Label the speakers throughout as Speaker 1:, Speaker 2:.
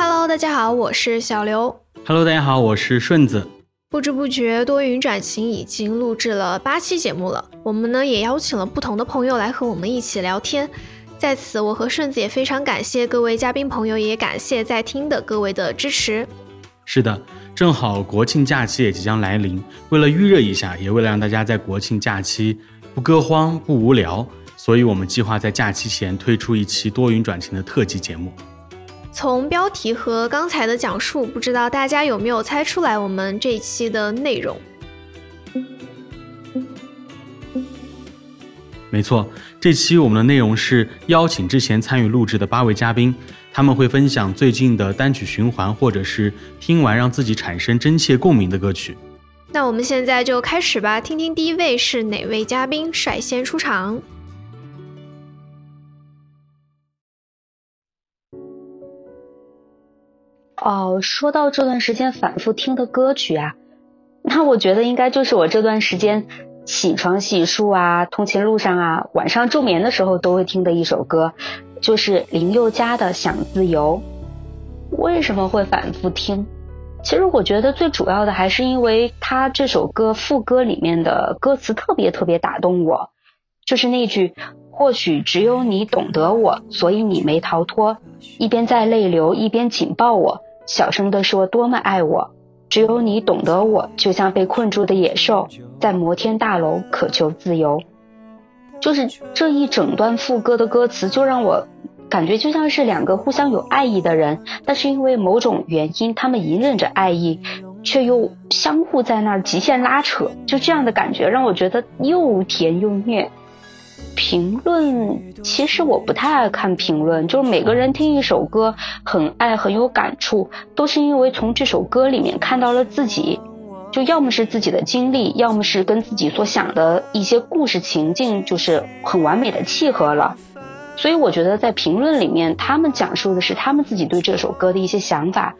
Speaker 1: Hello，大家好，我是小刘。
Speaker 2: Hello，大家好，我是顺子。
Speaker 1: 不知不觉，多云转晴已经录制了八期节目了。我们呢也邀请了不同的朋友来和我们一起聊天。在此，我和顺子也非常感谢各位嘉宾朋友，也感谢在听的各位的支持。
Speaker 2: 是的，正好国庆假期也即将来临，为了预热一下，也为了让大家在国庆假期不割荒、不无聊，所以我们计划在假期前推出一期多云转晴的特辑节目。
Speaker 1: 从标题和刚才的讲述，不知道大家有没有猜出来我们这一期的内容？
Speaker 2: 没错，这期我们的内容是邀请之前参与录制的八位嘉宾，他们会分享最近的单曲循环，或者是听完让自己产生真切共鸣的歌曲。
Speaker 1: 那我们现在就开始吧，听听第一位是哪位嘉宾率先出场。
Speaker 3: 哦，说到这段时间反复听的歌曲啊，那我觉得应该就是我这段时间起床洗漱啊、通勤路上啊、晚上助眠的时候都会听的一首歌，就是林宥嘉的《想自由》。为什么会反复听？其实我觉得最主要的还是因为他这首歌副歌里面的歌词特别特别打动我，就是那句“或许只有你懂得我，所以你没逃脱”，一边在泪流，一边紧抱我。小声地说多么爱我，只有你懂得我，就像被困住的野兽，在摩天大楼渴求自由。就是这一整段副歌的歌词，就让我感觉就像是两个互相有爱意的人，但是因为某种原因，他们隐忍着爱意，却又相互在那儿极限拉扯，就这样的感觉让我觉得又甜又虐。评论其实我不太爱看评论，就是每个人听一首歌很爱很有感触，都是因为从这首歌里面看到了自己，就要么是自己的经历，要么是跟自己所想的一些故事情境，就是很完美的契合了。所以我觉得在评论里面，他们讲述的是他们自己对这首歌的一些想法。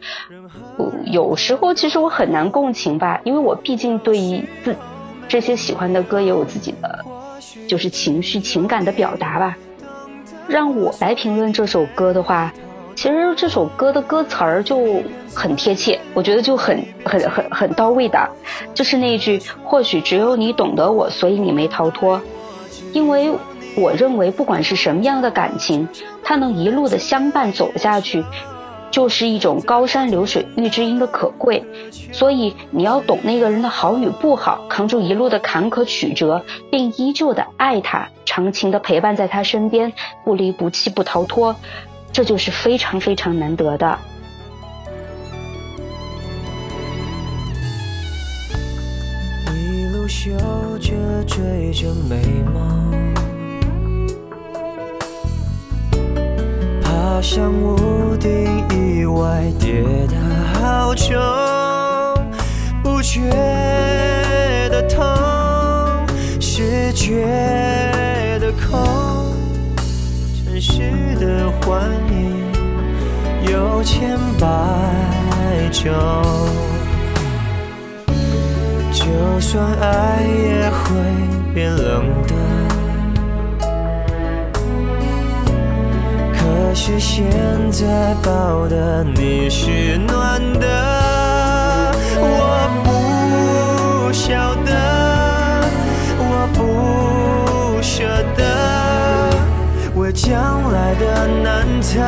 Speaker 3: 有时候其实我很难共情吧，因为我毕竟对于自这些喜欢的歌也有自己的。就是情绪情感的表达吧。让我来评论这首歌的话，其实这首歌的歌词儿就很贴切，我觉得就很很很很到位的，就是那句“或许只有你懂得我，所以你没逃脱”。因为我认为，不管是什么样的感情，它能一路的相伴走下去。就是一种高山流水遇知音的可贵，所以你要懂那个人的好与不好，扛住一路的坎坷曲折，并依旧的爱他，长情的陪伴在他身边，不离不弃不逃脱，这就是非常非常难得的。
Speaker 4: 一路嗅着追着美梦。爬上屋顶，意外跌得好重，不觉得痛，是觉得空。城市的幻影有千百种，就算爱也会变冷的。还是现在抱的你是暖的，我不晓得，我不舍得，为将来的难测，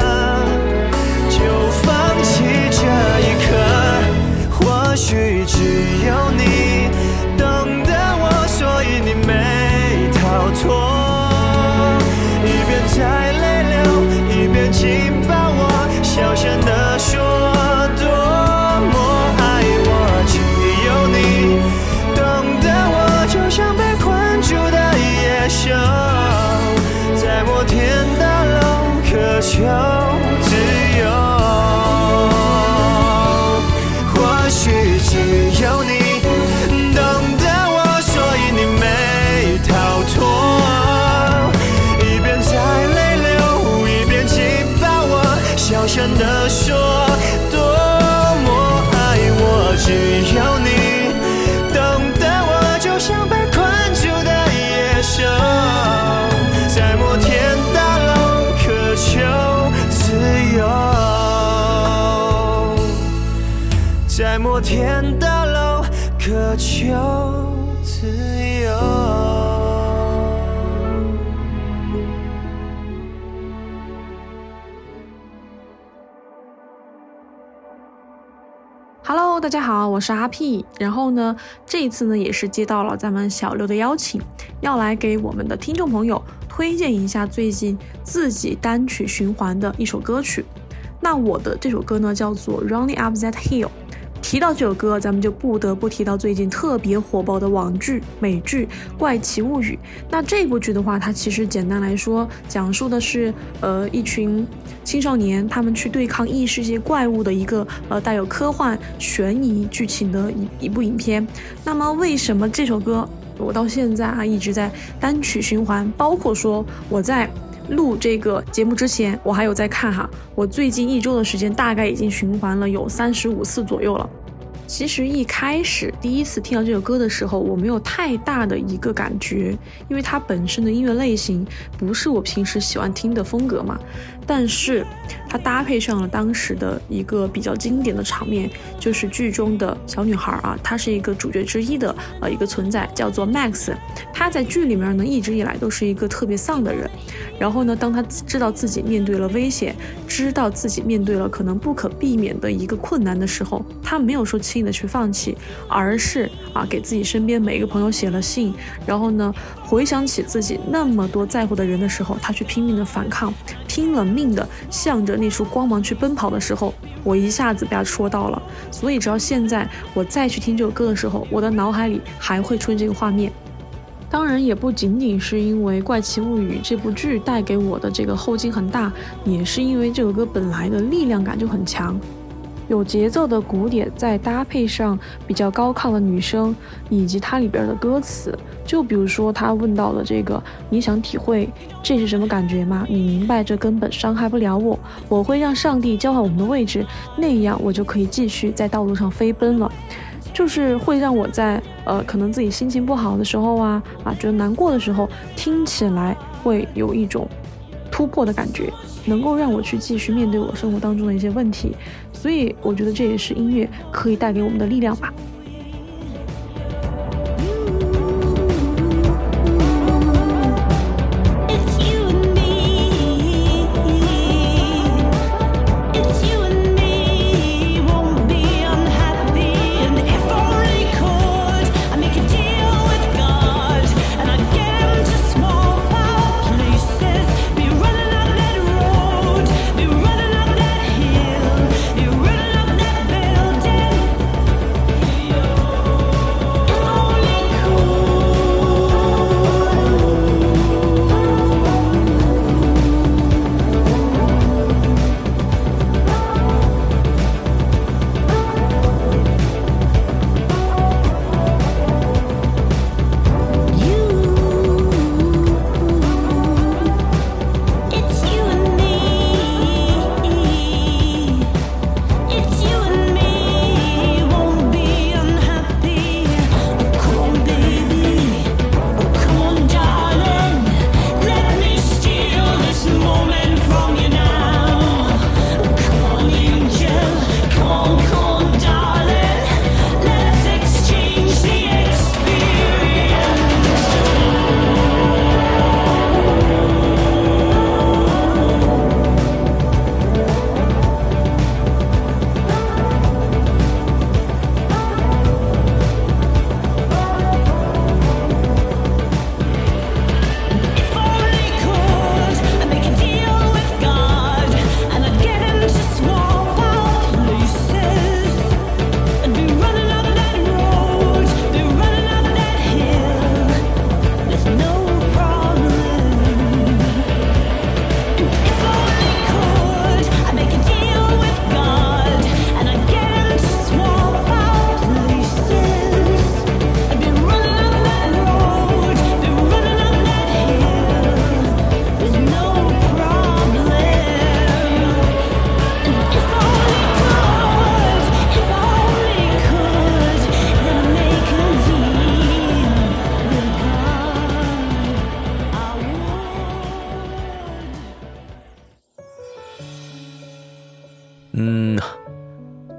Speaker 4: 大
Speaker 5: 家好，我是阿 P。然后呢，这一次呢也是接到了咱们小刘的邀请，要来给我们的听众朋友推荐一下最近自己单曲循环的一首歌曲。那我的这首歌呢叫做《Running Up That Hill》。提到这首歌，咱们就不得不提到最近特别火爆的网剧美剧《怪奇物语》。那这部剧的话，它其实简单来说，讲述的是呃一群青少年他们去对抗异世界怪物的一个呃带有科幻悬疑剧情的一一部影片。那么为什么这首歌我到现在啊一直在单曲循环？包括说我在。录这个节目之前，我还有在看哈，我最近一周的时间大概已经循环了有三十五次左右了。其实一开始第一次听到这首歌的时候，我没有太大的一个感觉，因为它本身的音乐类型不是我平时喜欢听的风格嘛。但是它搭配上了当时的一个比较经典的场面，就是剧中的小女孩啊，她是一个主角之一的呃一个存在，叫做 Max。她在剧里面呢一直以来都是一个特别丧的人。然后呢，当她知道自己面对了危险，知道自己面对了可能不可避免的一个困难的时候，她没有说轻易的去放弃，而是啊给自己身边每一个朋友写了信，然后呢回想起自己那么多在乎的人的时候，他去拼命的反抗，拼了命。的向着那束光芒去奔跑的时候，我一下子被他戳到了。所以，直到现在我再去听这首歌的时候，我的脑海里还会出现这个画面。当然，也不仅仅是因为《怪奇物语》这部剧带给我的这个后劲很大，也是因为这首歌本来的力量感就很强。有节奏的鼓点，再搭配上比较高亢的女声，以及它里边的歌词，就比如说他问到了这个：“你想体会这是什么感觉吗？你明白这根本伤害不了我，我会让上帝交换我们的位置，那样我就可以继续在道路上飞奔了。”就是会让我在呃可能自己心情不好的时候啊啊觉得难过的时候，听起来会有一种突破的感觉。能够让我去继续面对我生活当中的一些问题，所以我觉得这也是音乐可以带给我们的力量吧。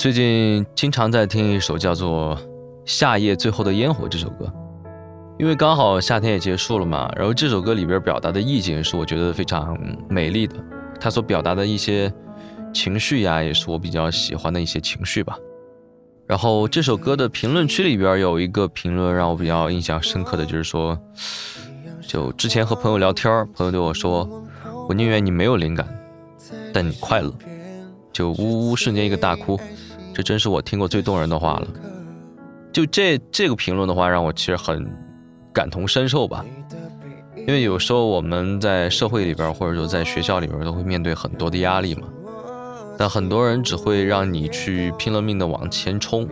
Speaker 6: 最近经常在听一首叫做《夏夜最后的烟火》这首歌，因为刚好夏天也结束了嘛。然后这首歌里边表达的意境是我觉得非常美丽的，它所表达的一些情绪呀，也是我比较喜欢的一些情绪吧。然后这首歌的评论区里边有一个评论让我比较印象深刻的就是说，就之前和朋友聊天，朋友对我说：“我宁愿你没有灵感，但你快乐。”就呜呜，瞬间一个大哭。这真是我听过最动人的话了。就这这个评论的话，让我其实很感同身受吧。因为有时候我们在社会里边，或者说在学校里边，都会面对很多的压力嘛。但很多人只会让你去拼了命的往前冲，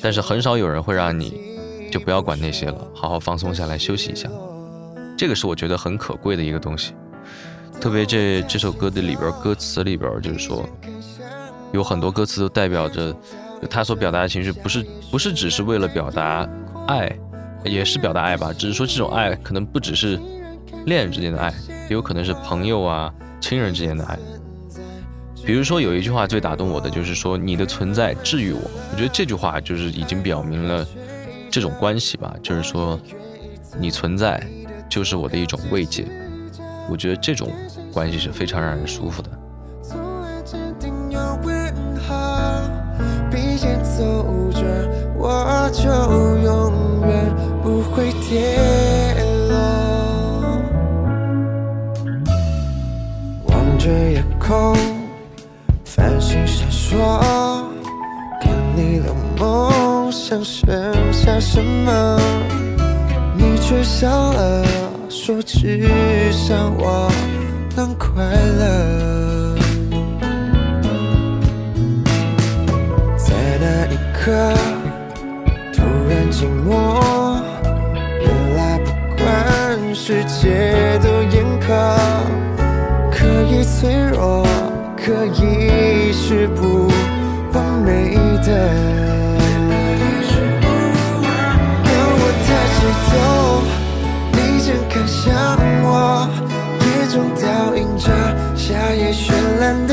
Speaker 6: 但是很少有人会让你就不要管那些了，好好放松下来休息一下。这个是我觉得很可贵的一个东西。特别这这首歌的里边歌词里边，就是说。有很多歌词都代表着他所表达的情绪，不是不是只是为了表达爱，也是表达爱吧。只是说这种爱可能不只是恋人之间的爱，也有可能是朋友啊、亲人之间的爱。比如说有一句话最打动我的，就是说你的存在治愈我。我觉得这句话就是已经表明了这种关系吧，就是说你存在就是我的一种慰藉。我觉得这种关系是非常让人舒服的。
Speaker 7: 我就永远不会跌落。望着夜空，繁星闪烁，看你的梦想剩下什么？你却笑了，说只想我能快乐。在那一刻。世界多严苛，可以脆弱，可以是不完美的。当我抬起头，你正看向我，眼中倒映着夏夜绚烂的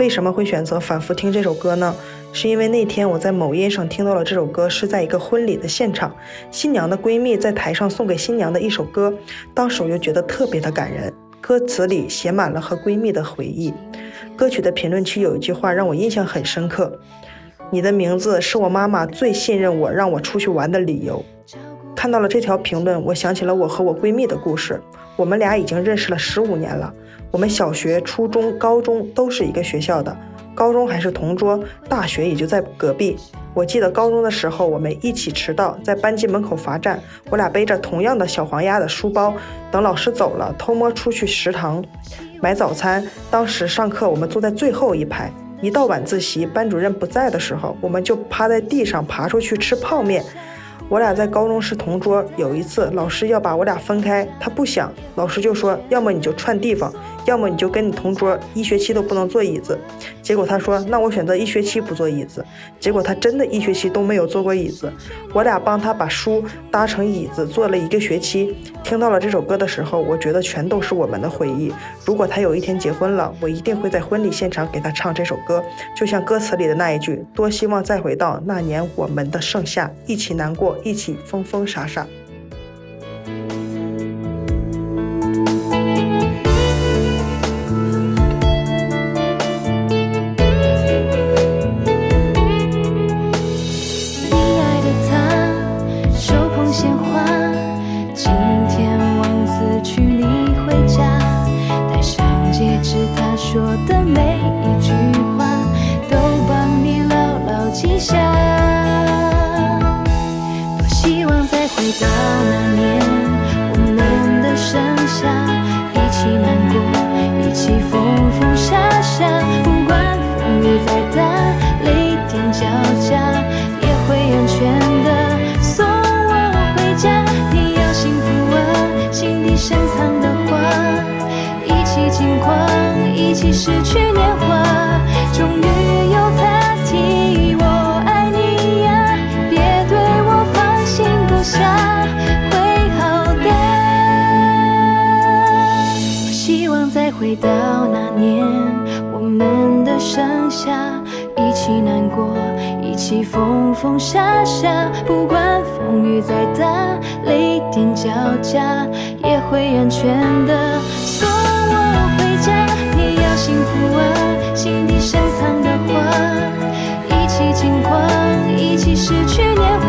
Speaker 8: 为什么会选择反复听这首歌呢？是因为那天我在某音上听到了这首歌，是在一个婚礼的现场，新娘的闺蜜在台上送给新娘的一首歌，当时我就觉得特别的感人，歌词里写满了和闺蜜的回忆。歌曲的评论区有一句话让我印象很深刻：“你的名字是我妈妈最信任我，让我出去玩的理由。”看到了这条评论，我想起了我和我闺蜜的故事。我们俩已经认识了十五年了，我们小学、初中、高中都是一个学校的，高中还是同桌，大学也就在隔壁。我记得高中的时候，我们一起迟到，在班级门口罚站，我俩背着同样的小黄鸭的书包，等老师走了，偷摸出去食堂买早餐。当时上课我们坐在最后一排，一到晚自习，班主任不在的时候，我们就趴在地上爬出去吃泡面。我俩在高中是同桌，有一次老师要把我俩分开，他不想，老师就说，要么你就串地方，要么你就跟你同桌一学期都不能坐椅子。结果他说，那我选择一学期不坐椅子。结果他真的一学期都没有坐过椅子。我俩帮他把书搭成椅子，坐了一个学期。听到了这首歌的时候，我觉得全都是我们的回忆。如果他有一天结婚了，我一定会在婚礼现场给他唱这首歌，就像歌词里的那一句：多希望再回到那年我们的盛夏，一起难过。一起疯疯傻傻。
Speaker 9: 一起难过，一起疯疯傻傻，不管风雨再大，雷电交加，也会安全的送我回家。你要幸福啊，心底深藏的话，一起轻狂，一起失去年华，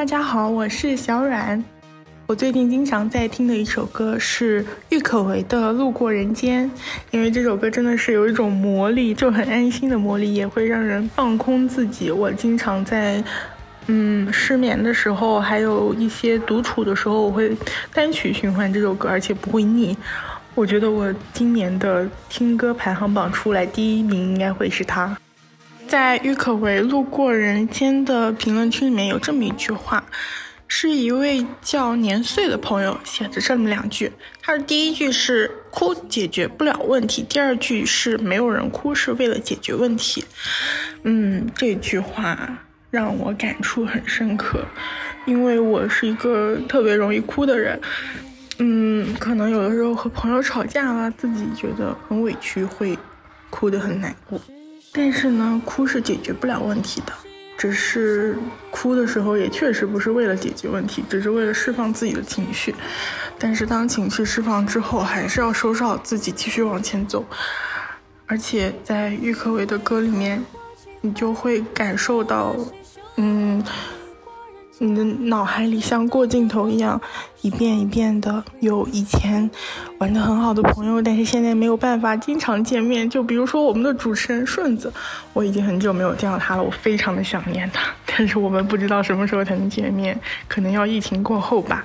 Speaker 10: 大家好，我是小阮。我最近经常在听的一首歌是郁可唯的《路过人间》，因为这首歌真的是有一种魔力，就很安心的魔力，也会让人放空自己。我经常在嗯失眠的时候，还有一些独处的时候，我会单曲循环这首歌，而且不会腻。我觉得我今年的听歌排行榜出来第一名应该会是它。在郁可唯《路过人间》的评论区里面有这么一句话，是一位叫年岁的朋友写的这么两句。他的第一句是“哭解决不了问题”，第二句是“没有人哭是为了解决问题”。嗯，这句话让我感触很深刻，因为我是一个特别容易哭的人。嗯，可能有的时候和朋友吵架了，自己觉得很委屈，会哭得很难过。但是呢，哭是解决不了问题的，只是哭的时候也确实不是为了解决问题，只是为了释放自己的情绪。但是当情绪释放之后，还是要收拾好自己，继续往前走。而且在郁可唯的歌里面，你就会感受到，嗯，你的脑海里像过镜头一样，一遍一遍的有以前玩的很好的朋友，但是现在没有办法经常见面。就比如说我们的主持人顺子，我已经很久没有见到他了，我非常的想念他，但是我们不知道什么时候才能见面，可能要疫情过后吧。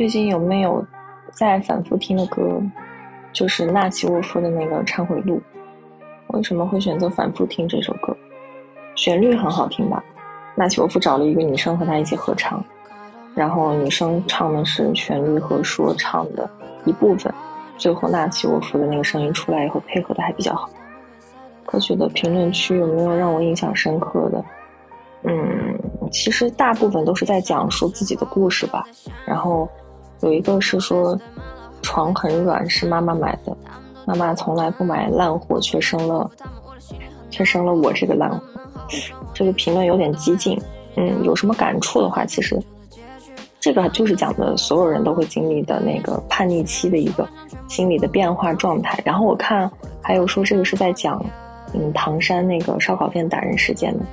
Speaker 9: 最
Speaker 11: 近有没有在反复听的歌？就是纳奇沃夫的那个《忏悔录》。为什么会选择反复听这首歌？旋律很好听吧？纳奇沃夫找了一个女生和他一起合唱，然后女生唱的是旋律和说唱的一部分，最后纳奇沃夫的那个声音出来以后配合的还比较好。歌曲的评论区有没有让我印象深刻的？嗯，其实大部分都是在讲述自己的故事吧。然后有一个是说，床很软是妈妈买的，妈妈从来不买烂货，却生了却生了我这个烂货。这个评论有点激进，嗯，有什么感触的话，其实这个就是讲的所有人都会经历的那个叛逆期的一个心理的变化状态。然后我看还有说这个是在讲，嗯，唐山那个烧烤店打人事件的，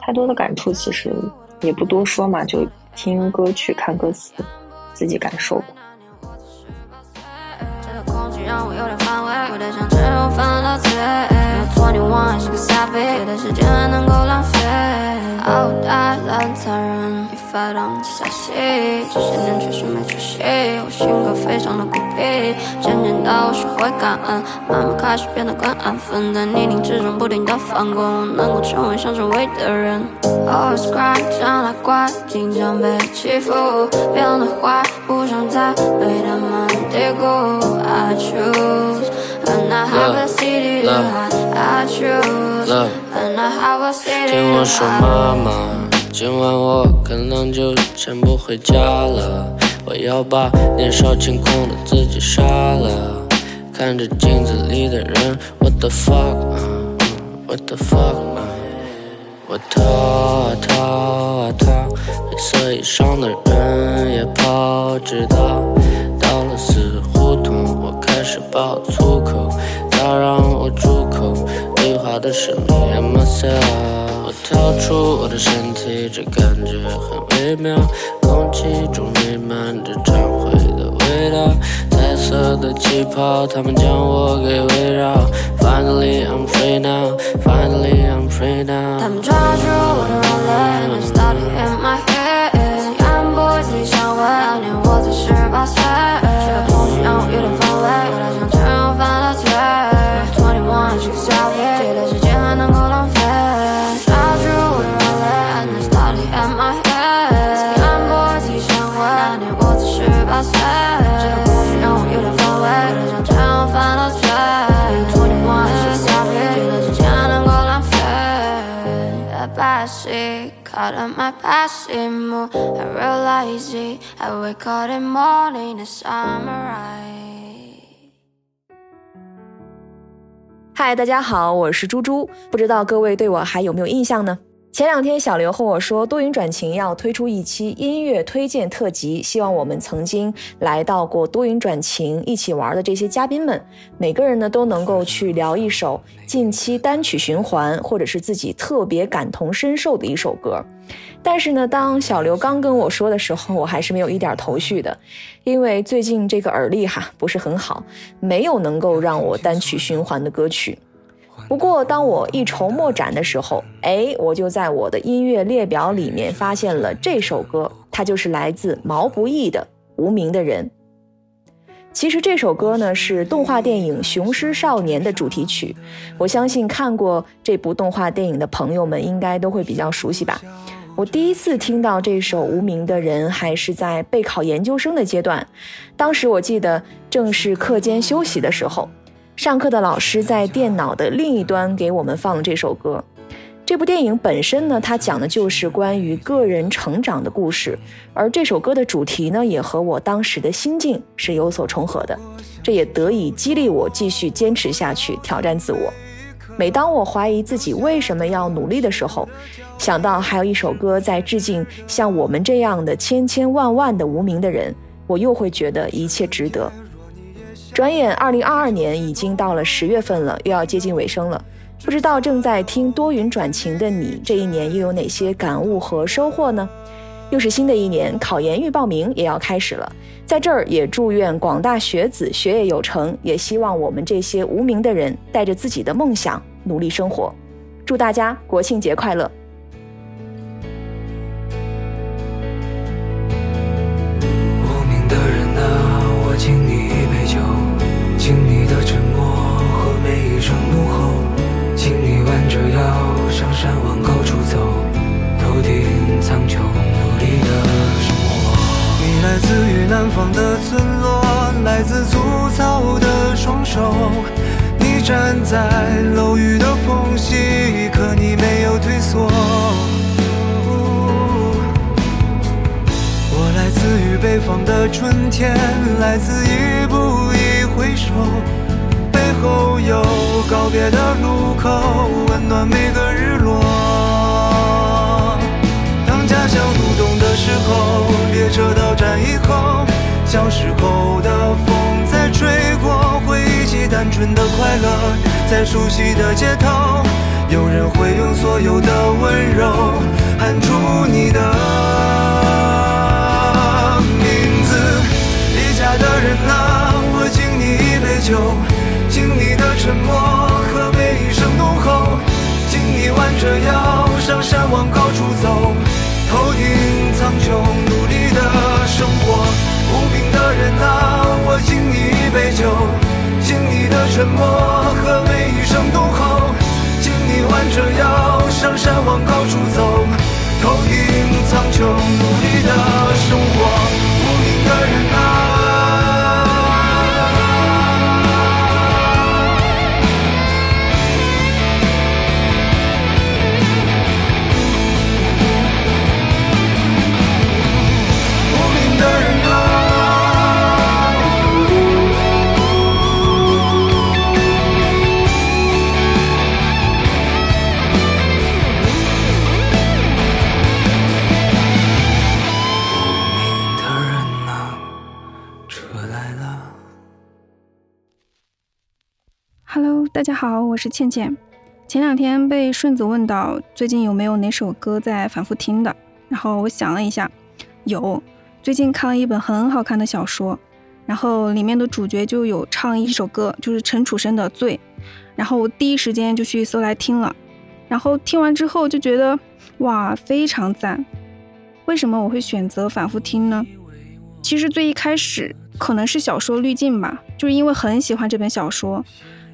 Speaker 11: 太多的感触其实也不多说嘛，就听歌曲看歌词，自己感受吧。
Speaker 12: 让我有点反胃，我的想吃肉犯了罪。没有错，你忘了是个傻逼，别的时间还能够浪费。好大烂残忍，一发动机下戏，这些年确实没出息。我性格非常的孤僻，渐渐的我学会感恩，慢慢开始变得更安分，在泥泞之中不停的翻滚，能够成为想成为的人。Always cry，将来怪，经常被欺负，变得坏，不想再被他们低估。I choose, And I have a CD，Love and I have a CD。
Speaker 13: 听我说，妈妈，今晚我可能就先不回家了，我要把年少轻狂的自己杀了。看着镜子里的人，我的 fuck，我的 fuck，我逃啊逃啊逃，黑色衣裳的人也跑，直到到了死。同，我开始爆粗口，他让我住口，对话的是 me and myself。我逃出我的身体，这感觉很微妙，空气中弥漫着忏悔的味道，彩色的气泡，它们将我给围绕。Finally I'm free now, finally I'm free now。
Speaker 12: 他们抓住我的软肋，Let's start it in my head。按步自己相位，那年我才十八岁，backseat, caught in my passing mood. I realize it. I wake up in morning, the summer right.
Speaker 14: 嗨，大家好，我是猪猪，不知道各位对我还有没有印象呢？前两天小刘和我说，多云转晴要推出一期音乐推荐特辑，希望我们曾经来到过多云转晴一起玩的这些嘉宾们，每个人呢都能够去聊一首近期单曲循环或者是自己特别感同身受的一首歌。但是呢，当小刘刚跟我说的时候，我还是没有一点头绪的，因为最近这个耳力哈不是很好，没有能够让我单曲循环的歌曲。不过，当我一筹莫展的时候，哎，我就在我的音乐列表里面发现了这首歌，它就是来自毛不易的《无名的人》。其实这首歌呢是动画电影《雄狮少年》的主题曲，我相信看过这部动画电影的朋友们应该都会比较熟悉吧。我第一次听到这首《无名的人》还是在备考研究生的阶段，当时我记得正是课间休息的时候。上课的老师在电脑的另一端给我们放了这首歌。这部电影本身呢，它讲的就是关于个人成长的故事，而这首歌的主题呢，也和我当时的心境是有所重合的，这也得以激励我继续坚持下去，挑战自我。每当我怀疑自己为什么要努力的时候，想到还有一首歌在致敬像我们这样的千千万万的无名的人，我又会觉得一切值得。转眼，二零二二年已经到了十月份了，又要接近尾声了。不知道正在听多云转晴的你，这一年又有哪些感悟和收获呢？又是新的一年，考研预报名也要开始了。在这儿也祝愿广大学子学业有成，也希望我们这些无名的人带着自己的梦想努力生活。祝大家国庆节快乐！
Speaker 4: 方的村落，来自粗糙的双手，你站在楼宇的缝隙，可你没有退缩。我来自于北方的春天，来自一步一回首，背后有告别的路口，温暖每个日落。当家乡入冬的时候，列车到站以后，小时候的风在吹过，回忆起单纯的快乐，在熟悉的街头，有人会用所有的温柔喊出你的名字。离家的人啊，我敬你一杯酒，敬你的沉默和每一声怒吼，敬你弯着腰上山往高处走，头顶苍穹，努力的生活。无名人啊，我敬你一杯酒，敬你的沉默和每一声怒吼，敬你弯着腰上山往高处走，头顶苍穹，努力的
Speaker 15: 是倩倩。前两天被顺子问到最近有没有哪首歌在反复听的，然后我想了一下，有。最近看了一本很好看的小说，然后里面的主角就有唱一首歌，就是陈楚生的《醉》，然后我第一时间就去搜来听了，然后听完之后就觉得哇，非常赞。为什么我会选择反复听呢？其实最一开始可能是小说滤镜吧，就是因为很喜欢这本小说，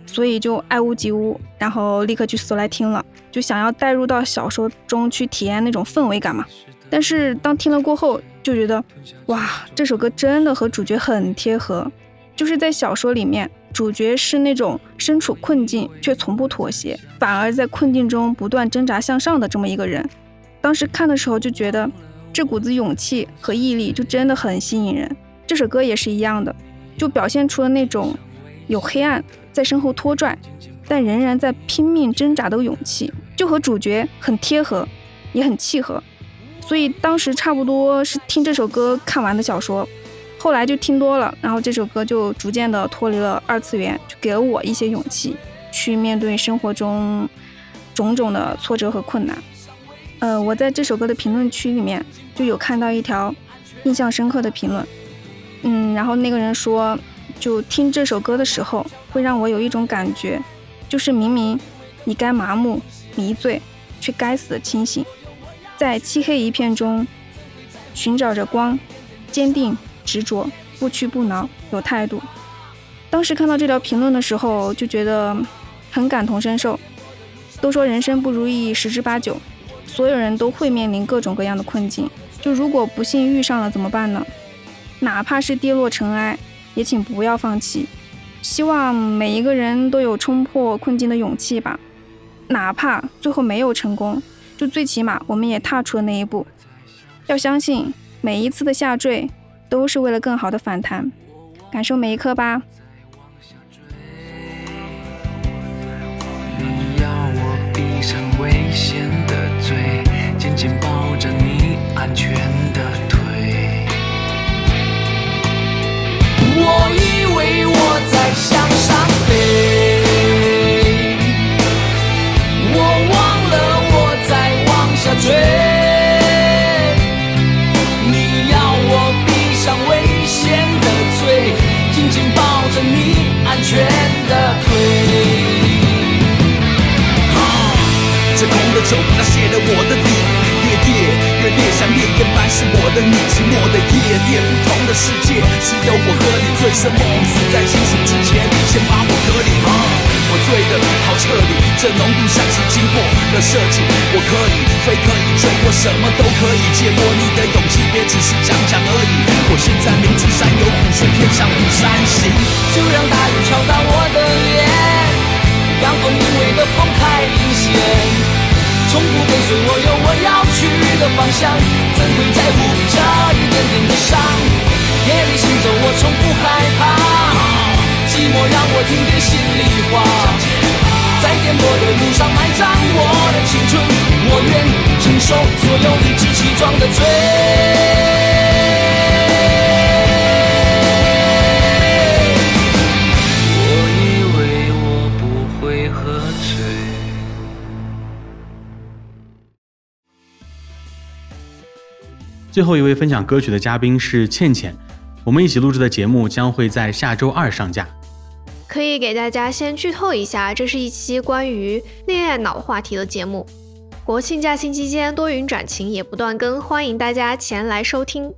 Speaker 15: 所以就爱屋及乌，然后立刻去搜来听了，就想要带入到小说中去体验那种氛围感嘛。但是当听了过后，就觉得哇，这首歌真的和主角很贴合。就是在小说里面，主角是那种身处困境却从不妥协，反而在困境中不断挣扎向上的这么一个人。当时看的时候就觉得这股子勇气和毅力就真的很吸引人。这首歌也是一样的，就表现出了那种有黑暗在身后拖拽，但仍然在拼命挣扎的勇气，就和主角很贴合，也很契合。所以当时差不多是听这首歌看完的小说，后来就听多了，然后这首歌就逐渐的脱离了二次元，就给了我一些勇气，去面对生活中种种的挫折和困难。呃，我在这首歌的评论区里面就有看到一条印象深刻的评论，嗯，然后那个人说，就听这首歌的时候，会让我有一种感觉，就是明明你该麻木迷醉，却该死的清醒。在漆黑一片中寻找着光，坚定执着，不屈不挠，有态度。当时看到这条评论的时候，就觉得很感同身受。都说人生不如意十之八九，所有人都会面临各种各样的困境。就如果不幸遇上了怎么办呢？哪怕是跌落尘埃，也请不要放弃。希望每一个人都有冲破困境的勇气吧。哪怕最后没有成功。就最起码我们也踏出了那一步，要相信每一次的下坠都是为了更好的反弹，感受每一刻吧。
Speaker 4: 我的
Speaker 16: 底，越跌越烈，像烈焰般是我的你。寂寞的夜店，不同的世界，只有我和你醉生梦死，在清醒之前，先把我隔离。我醉的好彻底，这浓度像是经过的设计。我可以飞，可以追，我什么都可以。借过你的勇气，别只是讲讲而已。我现在明知山有虎，却偏向虎山行。
Speaker 17: 就让大雨敲打我的脸，让风因为的风想怎会在乎这一点点的伤？夜里行走我从不害怕寂寞让我听见心里话在颠簸的路上埋葬我的青春我愿承受所有理直气壮的罪
Speaker 2: 最后一位分享歌曲的嘉宾是倩倩，我们一起录制的节目将会在下周二上架。
Speaker 1: 可以给大家先剧透一下，这是一期关于恋爱脑话题的节目。国庆假期期间，多云转晴也不断更，欢迎大家前来收听。